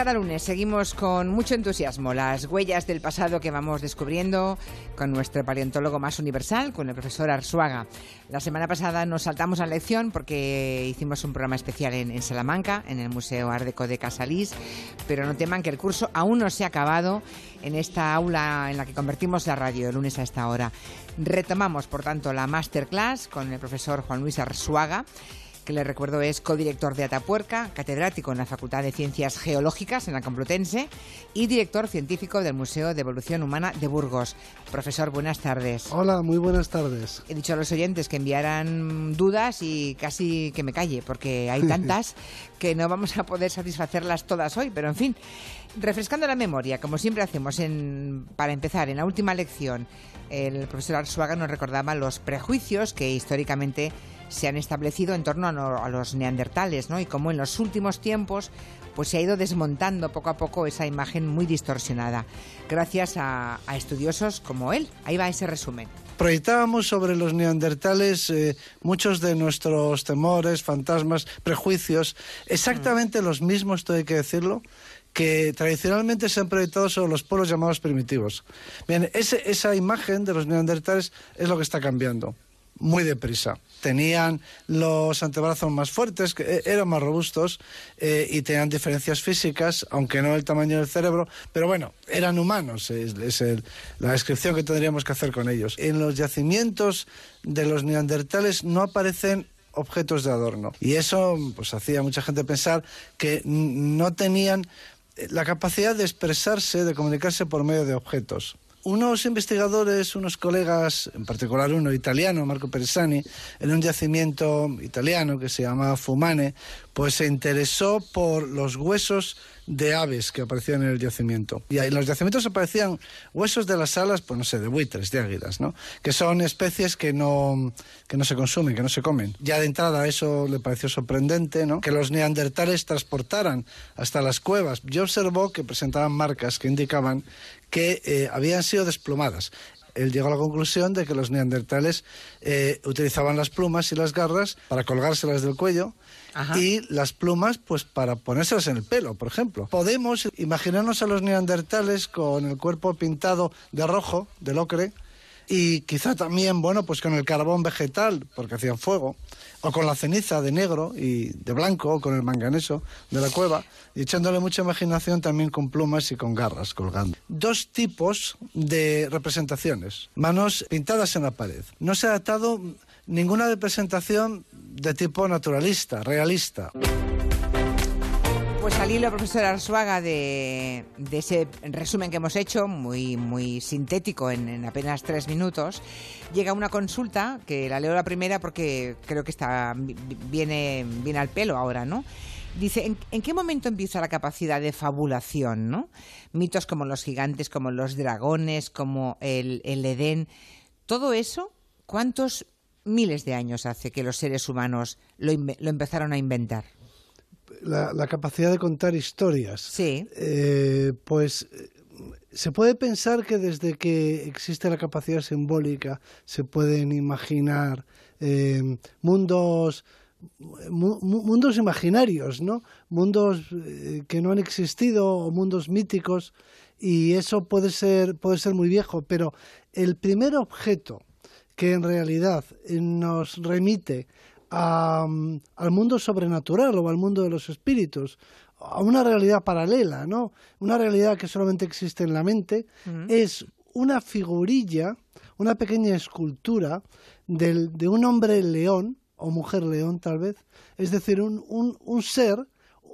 cada lunes seguimos con mucho entusiasmo las huellas del pasado que vamos descubriendo con nuestro paleontólogo más universal, con el profesor Arzuaga. La semana pasada nos saltamos la lección porque hicimos un programa especial en, Salamanca, en el Museo Ardeco de Casalís, pero no teman que el curso aún no se ha acabado en esta aula en la que convertimos la radio de lunes a esta hora. Retomamos, por tanto, la masterclass con el profesor Juan Luis Arzuaga que le recuerdo es codirector de Atapuerca, catedrático en la Facultad de Ciencias Geológicas en la Complutense y director científico del Museo de Evolución Humana de Burgos. Profesor, buenas tardes. Hola, muy buenas tardes. He dicho a los oyentes que enviaran dudas y casi que me calle, porque hay tantas que no vamos a poder satisfacerlas todas hoy, pero en fin. Refrescando la memoria, como siempre hacemos en, para empezar, en la última lección, el profesor Arzuaga nos recordaba los prejuicios que históricamente se han establecido en torno a, los neandertales, ¿no? Y cómo en los últimos tiempos pues se ha ido desmontando poco a poco esa imagen muy distorsionada, gracias a, estudiosos como él. Ahí va ese resumen. Proyectábamos sobre los neandertales eh, muchos de nuestros temores, fantasmas, prejuicios, exactamente mm. los mismos, esto hay que decirlo, que tradicionalmente se han proyectado sobre los pueblos llamados primitivos. Bien, esa imagen de los neandertales es lo que está cambiando muy deprisa. Tenían los antebrazos más fuertes, eh, eran más robustos eh, y tenían diferencias físicas, aunque no el tamaño del cerebro, pero bueno, eran humanos, es, la descripción que tendríamos que hacer con ellos. En los yacimientos de los neandertales no aparecen objetos de adorno y eso pues hacía mucha gente pensar que no tenían la capacidad de expresarse, de comunicarse por medio de objetos unos investigadores, unos colegas, en particular uno italiano, Marco Peresani, en un yacimiento italiano que se llama Fumane, pues se interesó por los huesos de aves que aparecían en el yacimiento. Y en los yacimientos aparecían huesos de las alas, pues no sé, de buitres, de águilas, ¿no? Que son especies que no, que no se consumen, que no se comen. Ya de entrada eso le pareció sorprendente, ¿no? Que los neandertales transportaran hasta las cuevas. Yo observó que presentaban marcas que indicaban que eh, habían sido desplumadas él llegó a la conclusión de que los neandertales eh, utilizaban las plumas y las garras para colgárselas del cuello y las plumas pues para ponérselas en el pelo, por ejemplo. Podemos imaginarnos a los neandertales con el cuerpo pintado de rojo, del ocre, y quizá también, bueno, pues con el carbón vegetal, porque hacían fuego, o con la ceniza de negro y de blanco, o con el manganeso de la cueva, y echándole mucha imaginación también con plumas y con garras colgando. Dos tipos de representaciones, manos pintadas en la pared. No se ha datado ninguna representación de tipo naturalista, realista. Pues al hilo, profesor Arzuaga, de, ese resumen que hemos hecho, muy, muy sintético en, apenas tres minutos, llega una consulta, que la leo la primera porque creo que está, viene, viene al pelo ahora, ¿no? Dice, ¿en, qué momento empieza la capacidad de fabulación, no? Mitos como los gigantes, como los dragones, como el, el Edén, todo eso, ¿cuántos miles de años hace que los seres humanos lo empezaron a inventar? La, capacidad de contar historias. Sí. Eh, pues se puede pensar que desde que existe la capacidad simbólica se pueden imaginar eh, mundos mundos imaginarios, ¿no? Mundos eh, que no han existido o mundos míticos y eso puede ser puede ser muy viejo, pero el primer objeto que en realidad nos remite al mundo sobrenatural o al mundo de los espíritus, a una realidad paralela, ¿no? Una realidad que solamente existe en la mente, es una figurilla, una pequeña escultura de un hombre león, o mujer león tal vez, es decir, un, un, un ser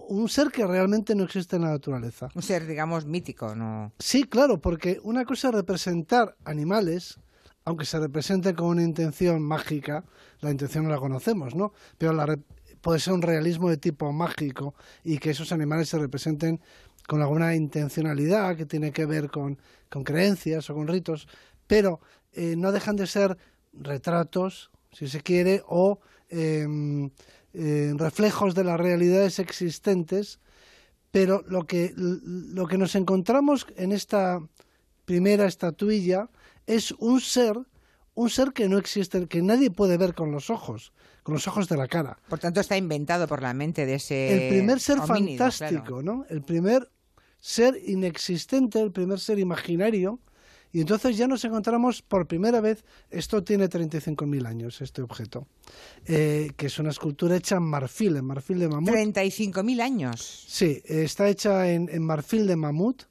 un ser que realmente no existe en la naturaleza. Un ser, digamos, mítico, ¿no? Sí, claro, porque una cosa es representar animales, aunque se represente con una intención mágica, la intención no la conocemos, ¿no? Pero la puede ser un realismo de tipo mágico y que esos animales se representen con alguna intencionalidad que tiene que ver con, creencias o con ritos, pero eh, no dejan de ser retratos, si se quiere, o em, eh, reflejos de las realidades existentes, pero lo que, lo que nos encontramos en esta primera estatuilla es un ser, un ser que no existe, que nadie puede ver con los ojos, con los ojos de la cara. Por tanto, está inventado por la mente de ese. El primer ser fantástico, ¿no? El primer ser inexistente, el primer ser imaginario, y entonces ya nos encontramos por primera vez, esto tiene 35.000 años, este objeto, eh, que es una escultura hecha en marfil, en marfil de mamut. 35.000 años. Sí, está hecha en, marfil de mamut.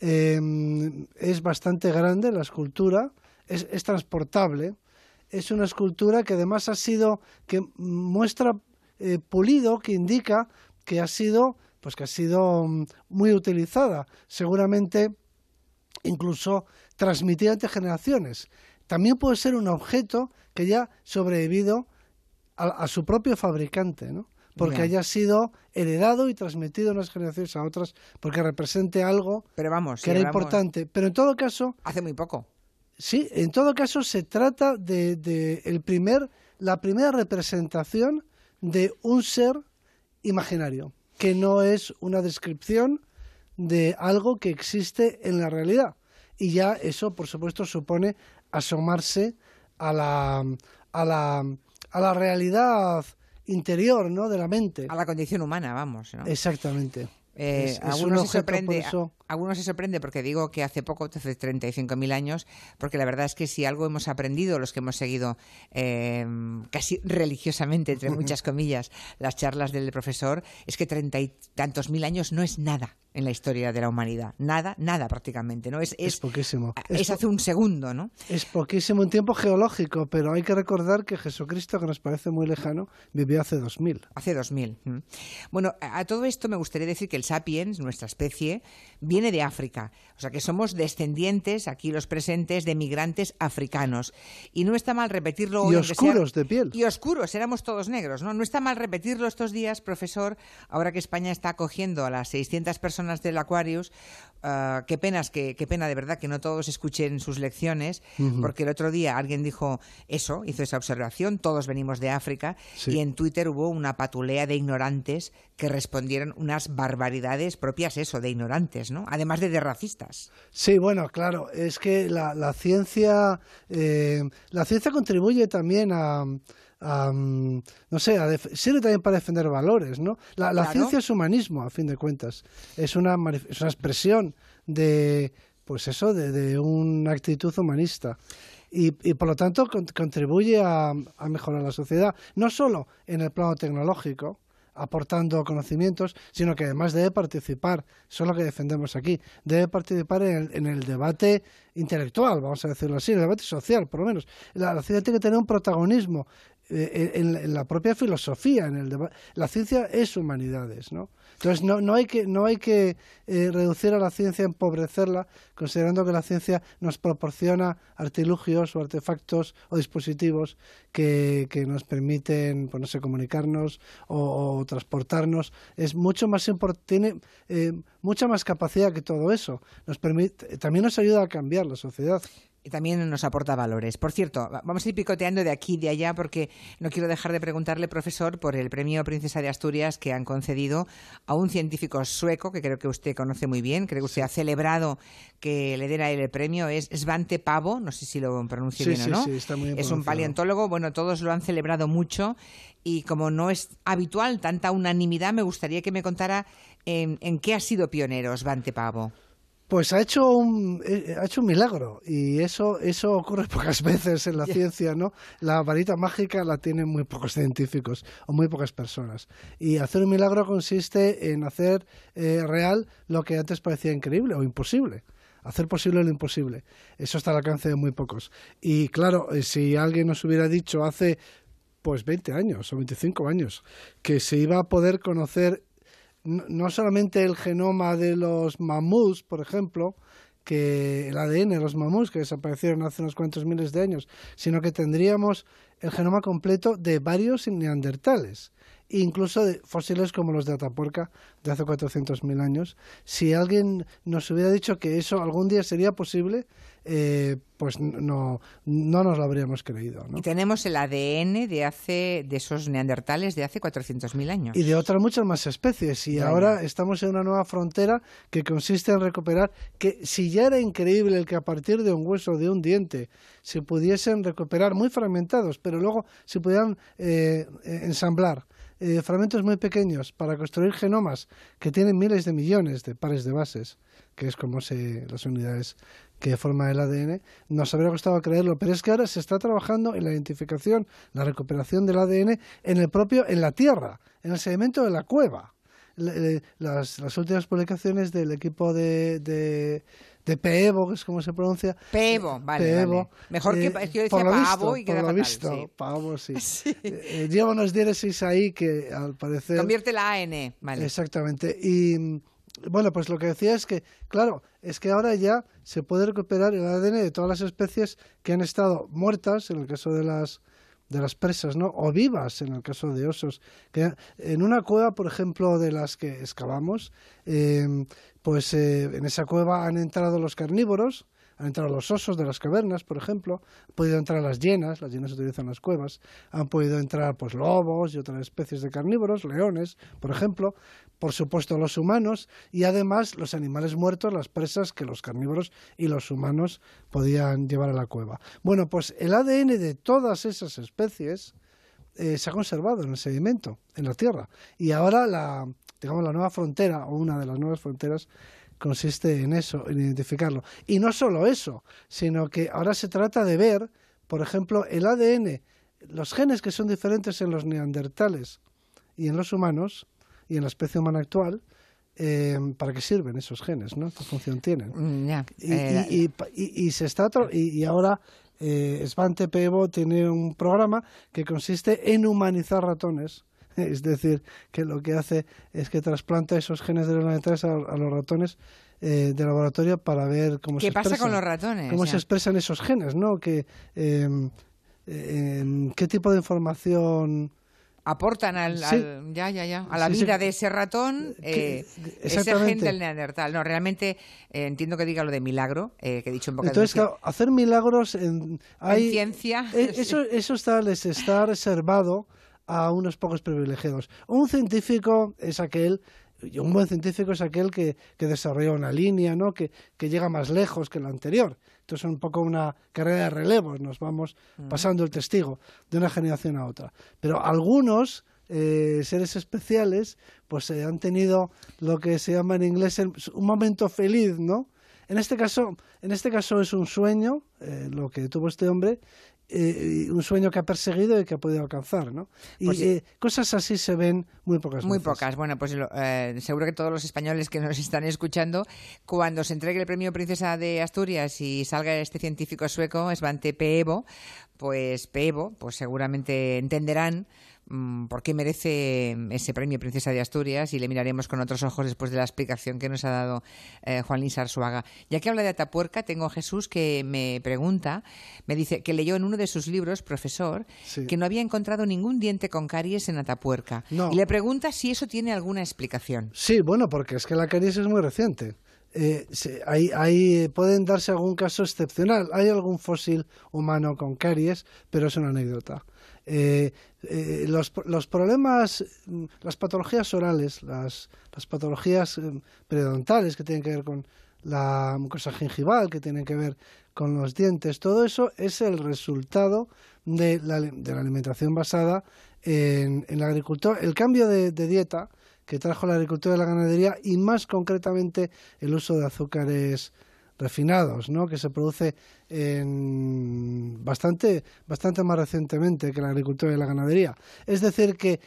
Em, es bastante grande la escultura, es, es, transportable. Es una escultura que además ha sido, que muestra eh, pulido, que indica que ha sido, pues que ha sido mm, muy utilizada. Seguramente incluso transmitida entre generaciones. También puede ser un objeto que haya sobrevivido a, su propio fabricante, ¿no? Porque haya sido heredado y transmitido de unas generaciones a otras, porque represente algo Pero vamos, que era importante. Pero en todo caso... Hace muy poco. Sí, en todo caso se trata de, el primer, la primera representación de un ser imaginario, que no es una descripción de algo que existe en la realidad y ya eso, por supuesto, supone asomarse a la, a la, a la realidad interior, ¿no? De la mente. A la condición humana, vamos. ¿no? Exactamente. Eh, algunos, se sorprende, algunos se sorprende porque digo que hace poco, hace 35.000 años, porque la verdad es que si algo hemos aprendido, los que hemos seguido eh, casi religiosamente, entre muchas comillas, las charlas del profesor, es que treinta y tantos mil años no es nada en la historia de la humanidad. Nada, nada prácticamente, ¿no? Es, es, poquísimo. Es, hace un segundo, ¿no? Es poquísimo en tiempo geológico, pero hay que recordar que Jesucristo, que nos parece muy lejano, vivió hace dos mil. Hace dos mil. Bueno, a todo esto me gustaría decir que el sapiens, nuestra especie, viene de África. O sea que somos descendientes, aquí los presentes, de migrantes africanos. Y no está mal repetirlo hoy. Y oscuros de piel. Y oscuros, éramos todos negros, ¿no? No está mal repetirlo estos días, profesor, ahora que España está acogiendo a las 600 personas del Aquarius, ah, qué penas, que, qué pena de verdad que no todos escuchen sus lecciones, porque el otro día alguien dijo eso, hizo esa observación, todos venimos de África, y en Twitter hubo una patulea de ignorantes que respondieron unas barbaridades propias, eso, de ignorantes, ¿no? Además de de racistas. Sí, bueno, claro, es que la, ciencia, eh, la ciencia contribuye también a no sé, sirve también para defender valores, ¿no? La, ciencia es humanismo, a fin de cuentas. Es una, es una expresión de, pues eso, de, una actitud humanista. Y, por lo tanto contribuye a, a, mejorar la sociedad, no solo en el plano tecnológico, aportando conocimientos, sino que además debe participar, eso es lo que defendemos aquí, debe participar en el, en el debate intelectual, vamos a decirlo así, en el debate social, por lo menos. La, la ciencia tiene que tener un protagonismo eh, en, la propia filosofía, en el la ciencia es humanidades, ¿no? Entonces no, no hay que, no hay que eh, reducir a la ciencia, empobrecerla, considerando que la ciencia nos proporciona artilugios o artefactos o dispositivos que, que nos permiten, pues no sé, comunicarnos o, transportarnos. Es mucho más tiene eh, mucha más capacidad que todo eso. Nos permite, también nos ayuda a cambiar la sociedad y también nos aporta valores. Por cierto, vamos a ir picoteando de aquí y de allá porque no quiero dejar de preguntarle, profesor, por el premio Princesa de Asturias que han concedido a un científico sueco que creo que usted conoce muy bien, creo que usted ha celebrado que le diera el premio, es Svante Pavo, no sé si lo pronuncio bien o no. es un paleontólogo, bueno, todos lo han celebrado mucho y como no es habitual tanta unanimidad, me gustaría que me contara en, en qué ha sido pionero Svante Pavo. Pues ha hecho un eh, ha hecho un milagro y eso eso ocurre pocas veces en la ciencia, ¿no? La varita mágica la tienen muy pocos científicos o muy pocas personas y hacer un milagro consiste en hacer eh, real lo que antes parecía increíble o imposible hacer posible lo imposible. Eso está al alcance de muy pocos. Y claro, eh, si alguien nos hubiera dicho hace pues 20 años o 25 años que se iba a poder conocer no solamente el genoma de los mamuts, por ejemplo, que el ADN de los mamuts que desaparecieron hace unos cuantos miles de años, sino que tendríamos el genoma completo de varios neandertales, incluso de fósiles como los de Atapuerca de hace 400.000 años. Si alguien nos hubiera dicho que eso algún día sería posible, eh, pues no, no nos lo habríamos creído. Y tenemos el ADN de hace de esos neandertales de hace 400.000 años. Y de otras muchas más especies. Y ahora estamos en una nueva frontera que consiste en recuperar que si ya era increíble el que a partir de un hueso, de un diente, se pudiesen recuperar muy fragmentados, pero luego se pudieran eh, ensamblar eh, fragmentos muy pequeños para construir genomas que tienen miles de millones de pares de bases, que es como se, las unidades que forman el ADN, nos habría costado creerlo, pero es que ahora se está trabajando en la identificación, la recuperación del ADN en el propio, en la Tierra, en el sedimento de la cueva. Las, las últimas publicaciones del equipo de, de de Peevo, que es como se pronuncia. Peevo, vale. Mejor que, eh, yo decía pavo y queda por lo visto, sí. pavo, sí. sí. Eh, lleva unos diéresis ahí que al parecer... Convierte la A en E, vale. Exactamente. Y bueno, pues lo que decía es que, claro, es que ahora ya se puede recuperar el ADN de todas las especies que han estado muertas, en el caso de las de las presas, ¿no? O vivas, en el caso de osos. Que en una cueva, por ejemplo, de las que excavamos, eh, pues eh, en esa cueva han entrado los carnívoros, han entrado los osos de las cavernas, por ejemplo, han podido entrar las hienas, las hienas utilizan las cuevas, han podido entrar pues lobos y otras especies de carnívoros, leones, por ejemplo, por supuesto los humanos y además los animales muertos, las presas que los carnívoros y los humanos podían llevar a la cueva. Bueno, pues el ADN de todas esas especies eh, se ha conservado en el sedimento, en la tierra, y ahora la digamos, la nueva frontera o una de las nuevas fronteras consiste en eso, en identificarlo. Y no solo eso, sino que ahora se trata de ver, por ejemplo, el ADN, los genes que son diferentes en los neandertales y en los humanos y en la especie humana actual, eh, ¿para qué sirven esos genes? ¿no? ¿Qué función tienen? Mm, eh, y, se está y, ahora eh, Svante Pevo tiene un programa que consiste en humanizar ratones Es decir, que lo que hace es que trasplanta esos genes de los neandertales a, los ratones eh, de laboratorio para ver cómo ¿Qué se pasa con los ratones? Cómo se expresan esos genes, ¿no? Que, em, em, ¿Qué tipo de información aportan al, ya ya ya a la vida de ese ratón eh, ese gen del neandertal. No realmente eh, entiendo que diga lo de milagro eh, que he dicho en boca entonces claro, hacer milagros en, hay, ciencia eso eso está les está reservado a unos pocos privilegiados. Un científico es aquel un buen científico es aquel que, que desarrolla una línea, ¿no? Que, que, llega más lejos que la anterior. Entonces es un poco una carrera de relevos, nos vamos pasando el testigo de una generación a otra. Pero algunos eh, seres especiales pues eh, han tenido lo que se llama en inglés un momento feliz, ¿no? En este caso, en este caso es un sueño, eh, lo que tuvo este hombre, eh, un sueño que ha perseguido y que ha podido alcanzar, ¿no? Y pues eh, cosas así se ven muy pocas Muy pocas. Bueno, pues eh, seguro que todos los españoles que nos están escuchando, cuando se entregue el premio Princesa de Asturias y salga este científico sueco, Svante Peevo, pues Peevo, pues seguramente entenderán por qué merece ese premio Princesa de Asturias y le miraremos con otros ojos después de la explicación que nos ha dado eh, Juan Luis Arzuaga. Ya que habla de Atapuerca, tengo a Jesús que me pregunta, me dice que leyó en uno de sus libros, profesor, que no había encontrado ningún diente con caries en Atapuerca. Y le pregunta si eso tiene alguna explicación. Sí, bueno, porque es que la caries es muy reciente. Eh, hay, pueden darse algún caso excepcional. Hay algún fósil humano con caries, pero es una anécdota. Eh, eh, los, los, problemas, las patologías orales, las, las patologías eh, periodontales que tienen que ver con la mucosa gingival, que tienen que ver con los dientes, todo eso es el resultado de la, de la alimentación basada en, en, la agricultura. El cambio de, de dieta que trajo la agricultura y la ganadería y más concretamente el uso de azúcares refinados, ¿no? que se produce en bastante, bastante más recientemente que la agricultura y la ganadería. Es decir, que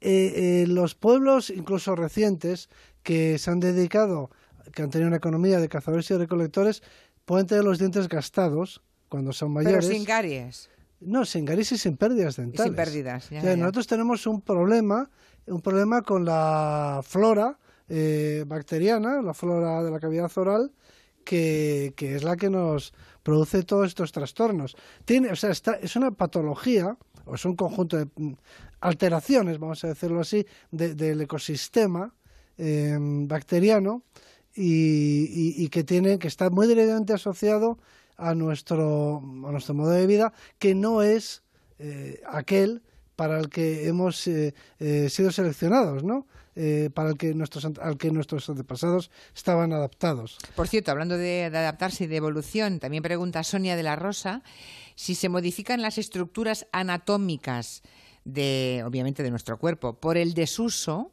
eh, eh, los pueblos, incluso recientes, que se han dedicado, que han tenido una economía de cazadores y recolectores, pueden tener los dientes gastados cuando son mayores. Pero sin caries. No, sin caries y sin pérdidas dentales. sin pérdidas. Nosotros tenemos un problema, un problema con la flora eh, bacteriana, la flora de la cavidad oral, que, es la que nos produce todos estos trastornos. Tiene, o sea, está, es una patología, o es un conjunto de mm, alteraciones, vamos a decirlo así, del ecosistema em, bacteriano y, que tiene, que está muy directamente asociado a nuestro, a nuestro modo de vida, que no es eh, aquel para el que hemos eh, eh, sido seleccionados, ¿no? Eh, para el que nuestros, al que nuestros antepasados estaban adaptados. Por cierto, hablando de, adaptarse y de evolución, también pregunta Sonia de la Rosa si se modifican las estructuras anatómicas de, obviamente, de nuestro cuerpo, por el desuso,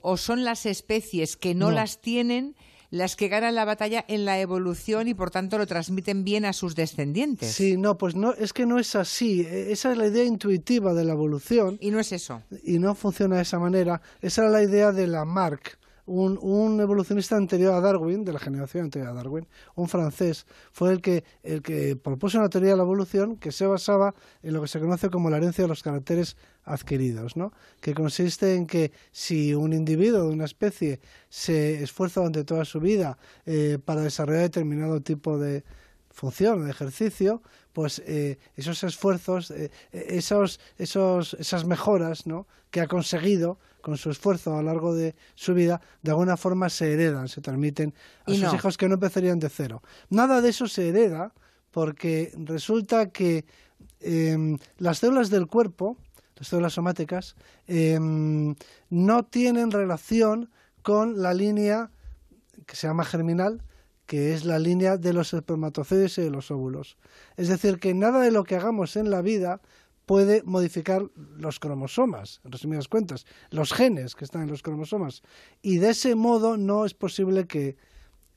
o, son las especies que no, las tienen las que ganan la batalla en la evolución y por tanto lo transmiten bien a sus descendientes. Sí, no, pues no, es que no es así. E, esa es la idea intuitiva de la evolución. Y no es eso. Y no funciona de esa manera. Esa era la idea de Lamarck un, un, evolucionista anterior a Darwin, de la generación anterior a Darwin, un francés, fue el que, el que propuso una teoría de la evolución que se basaba en lo que se conoce como la herencia de los caracteres adquiridos, ¿no? que consiste en que si un individuo de una especie se esfuerza durante toda su vida eh, para desarrollar determinado tipo de función, de ejercicio, pues eh, esos esfuerzos, eh, esos, esos, esas mejoras ¿no? que ha conseguido con su esfuerzo a lo largo de su vida, de alguna forma se heredan, se transmiten a sus hijos que no empezarían de cero. Nada de eso se hereda porque resulta que em, las células del cuerpo, las células somáticas, em, no tienen relación con la línea que se llama germinal, que es la línea de los espermatozoides y de los óvulos. Es decir, que nada de lo que hagamos en la vida puede modificar los cromosomas, en resumidas cuentas, los genes que están en los cromosomas. Y de ese modo no es posible que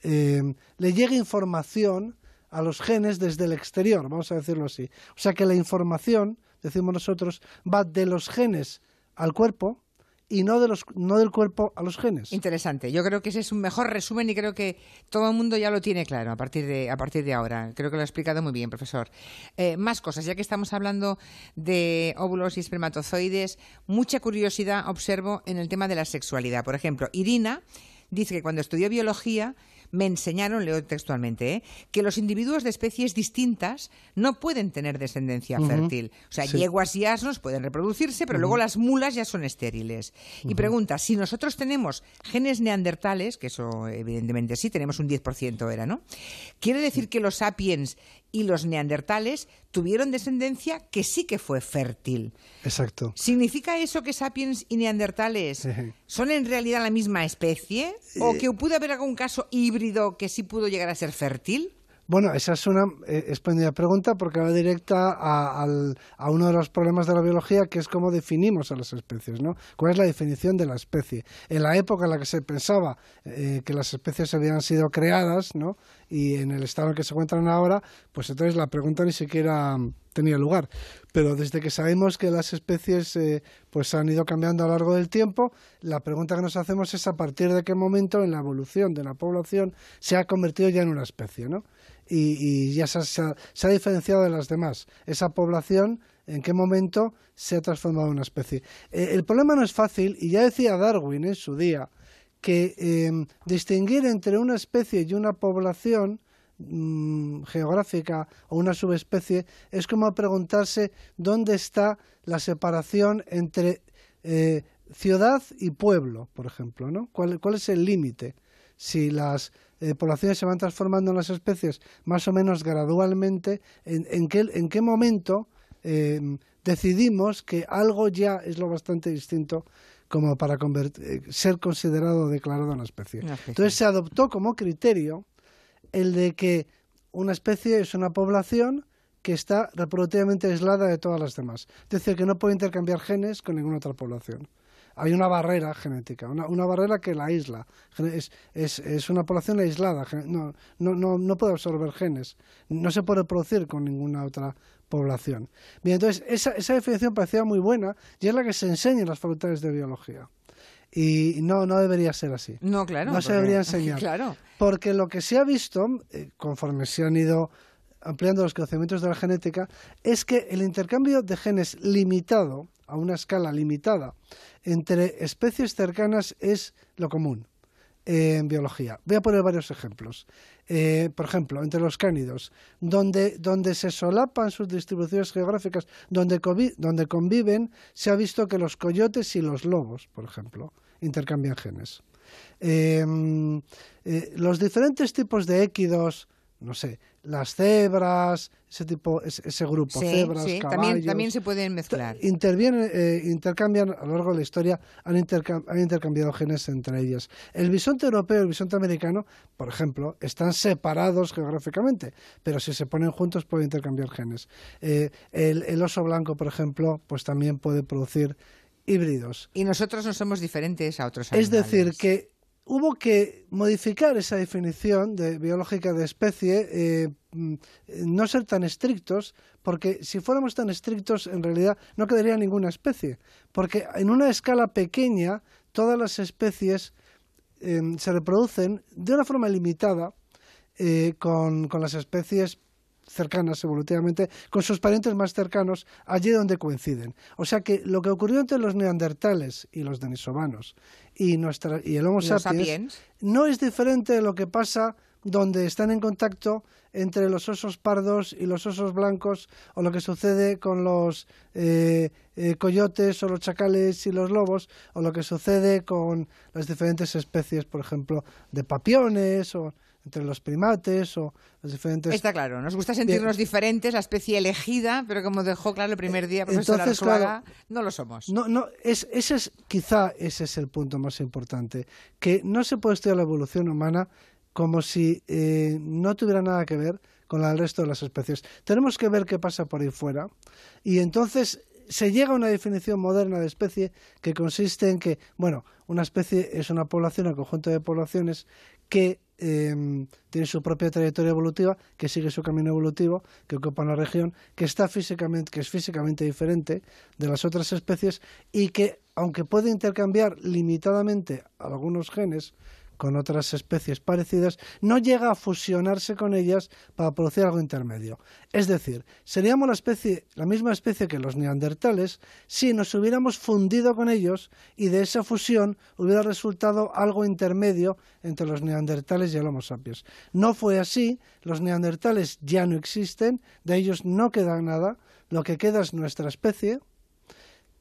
eh, le llegue información a los genes desde el exterior, vamos a decirlo así. O sea que la información, decimos nosotros, va de los genes al cuerpo y no, de los, no del cuerpo a los genes. Interesante. Yo creo que ese es un mejor resumen y creo que todo el mundo ya lo tiene claro a partir de, a partir de ahora. Creo que lo ha explicado muy bien, profesor. Eh, más cosas, ya que estamos hablando de óvulos y espermatozoides, mucha curiosidad observo en el tema de la sexualidad. Por ejemplo, Irina dice que cuando estudió biología me enseñaron, leo textualmente, ¿eh? que los individuos de especies distintas no pueden tener descendencia fértil. O sea, yeguas y asnos pueden reproducirse, pero luego las mulas ya son estériles. Y pregunta, si nosotros tenemos genes neandertales, que eso evidentemente sí, tenemos un 10% era, ¿no? ¿Quiere decir que los sapiens y los neandertales tuvieron descendencia que sí que fue fértil. Exacto. ¿Significa eso que sapiens y neandertales son en realidad la misma especie? ¿O que pudo haber algún caso híbrido que sí pudo llegar a ser fértil? Bueno, esa es una eh, espléndida pregunta porque va directa a, uno de los problemas de la biología, que es cómo definimos a las especies, ¿no? ¿Cuál es la definición de la especie? En la época en la que se pensaba eh, que las especies habían sido creadas, ¿no? Y en el estado en que se encuentran ahora, pues entonces la pregunta ni siquiera tenía lugar. Pero desde que sabemos que las especies eh, pues han ido cambiando a lo largo del tiempo, la pregunta que nos hacemos es a partir de qué momento en la evolución de la población se ha convertido ya en una especie, ¿no? Y, ya se, ha diferenciado de las demás. Esa población, ¿en qué momento se ha transformado en una especie? Eh, el problema no es fácil, y ya decía Darwin en su día, que em, distinguir entre una especie y una población mm, geográfica o una subespecie es como preguntarse dónde está la separación entre eh, ciudad y pueblo, por ejemplo, ¿no? ¿Cuál, cuál es el límite? Si las eh, poblaciones se van transformando en las especies más o menos gradualmente, en, qué, en qué momento eh, decidimos que algo ya es lo bastante distinto como para eh, ser considerado o declarado una especie. Entonces se adoptó como criterio el de que una especie es una población que está reproductivamente aislada de todas las demás. Es decir, que no puede intercambiar genes con ninguna otra población hay una barrera genética, una, una barrera que la aísla. Es, es, es, una población aislada, no, no, no, no puede absorber genes, no se puede producir con ninguna otra población. Bien, entonces esa, esa definición parecía muy buena y es la que se enseña en las facultades de biología. Y no, no debería ser así. No, claro. No se debería enseñar. Claro. Porque lo que se ha visto, eh, conforme se han ido ampliando los conocimientos de la genética, es que el intercambio de genes limitado, a una escala limitada, entre especies cercanas es lo común en biología. Voy a poner varios ejemplos. Eh, por ejemplo, entre los cánidos, donde, donde se solapan sus distribuciones geográficas, donde, donde conviven, se ha visto que los coyotes y los lobos, por ejemplo, intercambian genes. Em, eh, los diferentes tipos de équidos no sé, las cebras, ese tipo, ese, grupo, cebras, sí, caballos. También, también se pueden mezclar. Intervienen, eh, intercambian, a lo largo de la historia, han, han, intercambiado genes entre ellas. El bisonte europeo y el bisonte americano, por ejemplo, están separados geográficamente, pero si se ponen juntos pueden intercambiar genes. Eh, el, el oso blanco, por ejemplo, pues también puede producir híbridos. Y nosotros no somos diferentes a otros animales. Es decir, que hubo que modificar esa definición de biológica de especie, eh, mm, no ser tan estrictos, porque si fuéramos tan estrictos, en realidad no quedaría ninguna especie, porque en una escala pequeña todas las especies em, se reproducen de una forma limitada eh, con, con las especies cercanas evolutivamente con sus parientes más cercanos allí donde coinciden. O sea que lo que ocurrió entre los neandertales y los denisovanos y, nuestra, y el Homo sapiens, no es diferente de lo que pasa donde están en contacto entre los osos pardos y los osos blancos, o lo que sucede con los eh, eh, coyotes o los chacales y los lobos, o lo que sucede con las diferentes especies, por ejemplo, de papiones o entre los primates o los diferentes... Está claro, nos gusta sentirnos diferentes, la especie elegida, pero como dejó claro el primer día profesor Arzuaga, no lo somos. No, no, es, ese es, quizá ese es el punto más importante, que no se puede estudiar la evolución humana como si eh, no tuviera nada que ver con el resto de las especies. Tenemos que ver qué pasa por ahí fuera y entonces se llega a una definición moderna de especie que consiste en que, bueno, una especie es una población, un conjunto de poblaciones que Em, tiene su propia trayectoria evolutiva, que sigue su camino evolutivo, que ocupa una región, que está físicamente, que es físicamente diferente de las otras especies y que, aunque puede intercambiar limitadamente algunos genes, con otras especies parecidas, no llega a fusionarse con ellas para producir algo intermedio. Es decir, seríamos la, especie, la misma especie que los neandertales si nos hubiéramos fundido con ellos y de esa fusión hubiera resultado algo intermedio entre los neandertales y el Homo sapiens. No fue así, los neandertales ya no existen, de ellos no queda nada, lo que queda es nuestra especie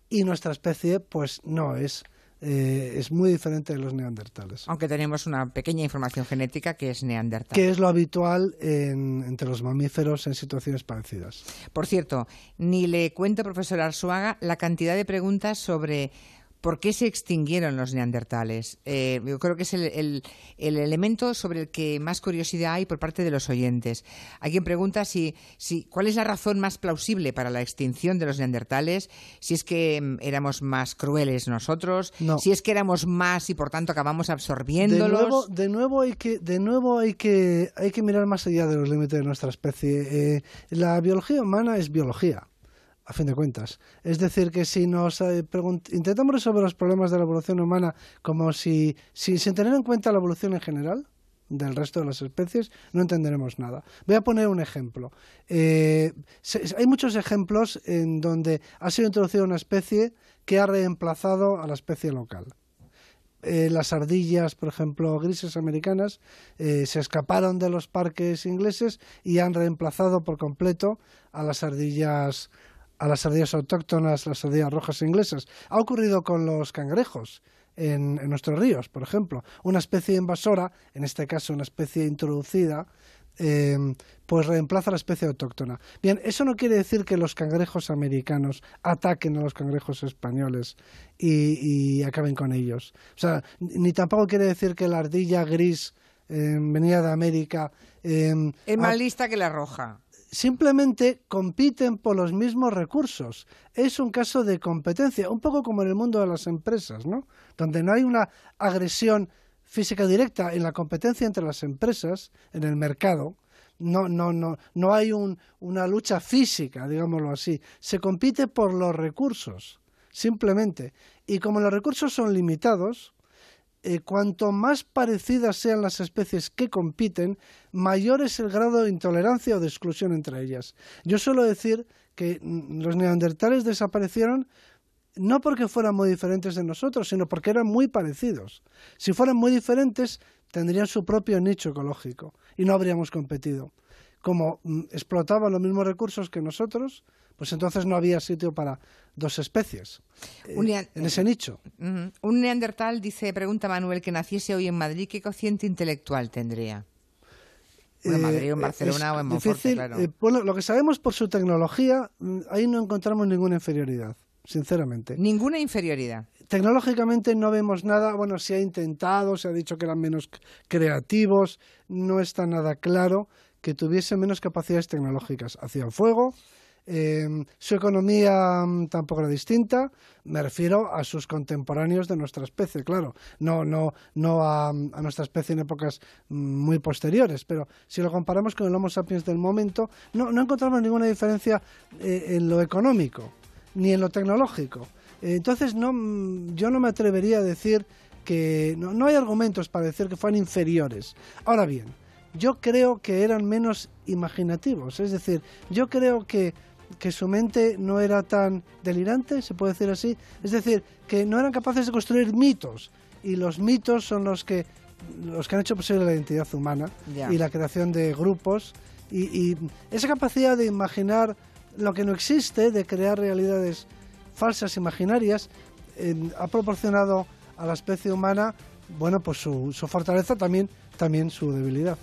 y nuestra especie pues no es eh, es muy diferente de los neandertales. Aunque tenemos una pequeña información genética que es neandertal. Que es lo habitual entre los mamíferos en situaciones parecidas. Por cierto, ni le cuento, profesor Arzuaga, la cantidad de preguntas sobre ¿Por qué se extinguieron los neandertales? Eh, yo creo que es el, elemento sobre el que más curiosidad hay por parte de los oyentes. Hay quien pregunta si, cuál es la razón más plausible para la extinción de los neandertales, si es que mm, éramos más crueles nosotros, si es que éramos más y por tanto acabamos absorbiéndolos. De nuevo, hay, que, de nuevo hay, que, hay que mirar más allá de los límites de nuestra especie. Eh, la biología humana es biología a fin de cuentas. Es decir, que si nos eh, intentamos resolver los problemas de la evolución humana como si, sin tener en cuenta la evolución en general del resto de las especies, no entenderemos nada. Voy a poner un ejemplo. Eh, hay muchos ejemplos en donde ha sido introducida una especie que ha reemplazado a la especie local. Eh, las ardillas, por ejemplo, grises americanas, se escaparon de los parques ingleses y han reemplazado por completo a las ardillas a las ardillas autóctonas, las ardillas rojas inglesas. Ha ocurrido con los cangrejos en, nuestros ríos, por ejemplo. Una especie invasora, en este caso una especie introducida, em, pues reemplaza a la especie autóctona. Bien, eso no quiere decir que los cangrejos americanos ataquen a los cangrejos españoles y, acaben con ellos. O sea, ni tampoco quiere decir que la ardilla gris em, venida de América... Em, es más lista que la roja simplemente compiten por los mismos recursos. Es un caso de competencia, un poco como en el mundo de las empresas, ¿no? Donde no hay una agresión física directa en la competencia entre las empresas, en el mercado. No, no, no, no hay una lucha física, digámoslo así. Se compite por los recursos, simplemente. Y como los recursos son limitados, eh, cuanto más parecidas sean las especies que compiten, mayor es el grado de intolerancia o de exclusión entre ellas. Yo suelo decir que mm, los neandertales desaparecieron no porque fueran muy diferentes de nosotros, sino porque eran muy parecidos. Si fueran muy diferentes, tendrían su propio nicho ecológico y no habríamos competido. Como mm, explotaban los mismos recursos que nosotros, pues entonces no había sitio para dos especies eh, en ese nicho. Un neandertal, dice, pregunta Manuel, que naciese hoy en Madrid, ¿qué cociente intelectual tendría? En eh, Madrid, en Barcelona o en Monforte, difícil, claro. eh, bueno, lo que sabemos por su tecnología, mm, ahí no encontramos ninguna inferioridad, sinceramente. Ninguna inferioridad. Tecnológicamente no vemos nada, bueno, se ha intentado, se ha dicho que eran menos creativos, no está nada claro que tuviesen menos capacidades tecnológicas. Hacían fuego, eh, su economía mm, tampoco era distinta, me refiero a sus contemporáneos de nuestra especie, claro, no, no, no a, a nuestra especie en épocas mm, muy posteriores, pero si lo comparamos con el Homo sapiens del momento, no, encontramos ninguna diferencia eh, en lo económico ni en lo tecnológico. Entonces, no, mm, yo no me atrevería a decir que no, no hay argumentos para decir que fueran inferiores. Ahora bien, yo creo que eran menos imaginativos, es decir, yo creo que, que su mente no era tan delirante, se puede decir así, es decir, que no eran capaces de construir mitos. Y los mitos son los que los que han hecho posible la identidad humana y la creación de grupos. Y, y esa capacidad de imaginar lo que no existe, de crear realidades falsas, imaginarias, eh, ha proporcionado a la especie humana, bueno, pues su, su fortaleza, también, también su debilidad.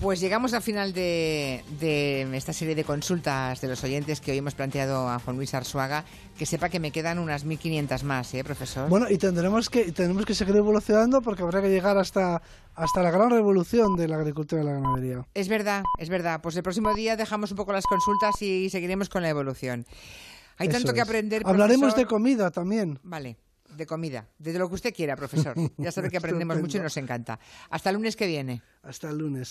Pues llegamos al final de, de esta serie de consultas de los oyentes que hoy hemos planteado a Juan Luis Arzuaga. Que sepa que me quedan unas 1.500 más, ¿eh, profesor? Bueno, y tendremos que, tendremos que seguir evolucionando porque habrá que llegar hasta, hasta la gran revolución de la agricultura y la ganadería. Es verdad, es verdad. Pues el próximo día dejamos un poco las consultas y seguiremos con la evolución. Hay Eso tanto que aprender. Hablaremos de comida también. Vale, de comida. De lo que usted quiera, profesor. Ya sabe que aprendemos mucho y nos encanta. Hasta el lunes que viene. Hasta el lunes.